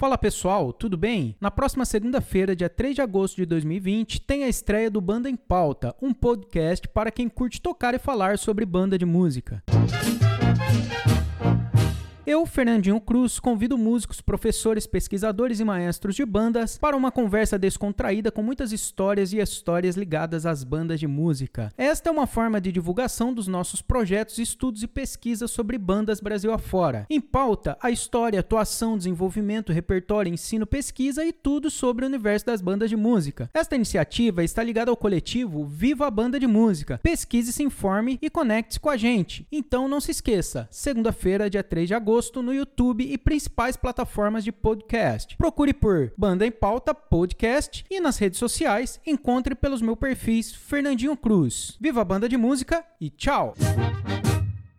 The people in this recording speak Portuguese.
Fala pessoal, tudo bem? Na próxima segunda-feira, dia 3 de agosto de 2020, tem a estreia do Banda em Pauta, um podcast para quem curte tocar e falar sobre banda de música. Eu, Fernandinho Cruz, convido músicos, professores, pesquisadores e maestros de bandas para uma conversa descontraída com muitas histórias e histórias ligadas às bandas de música. Esta é uma forma de divulgação dos nossos projetos, estudos e pesquisas sobre bandas Brasil afora. Em pauta, a história, atuação, desenvolvimento, repertório, ensino, pesquisa e tudo sobre o universo das bandas de música. Esta iniciativa está ligada ao coletivo Viva a Banda de Música. Pesquise, se informe e conecte-se com a gente. Então não se esqueça, segunda-feira, dia 3 de agosto, agosto no YouTube e principais plataformas de podcast. Procure por Banda em Pauta Podcast e nas redes sociais encontre pelos meus perfis Fernandinho Cruz. Viva a banda de música e tchau!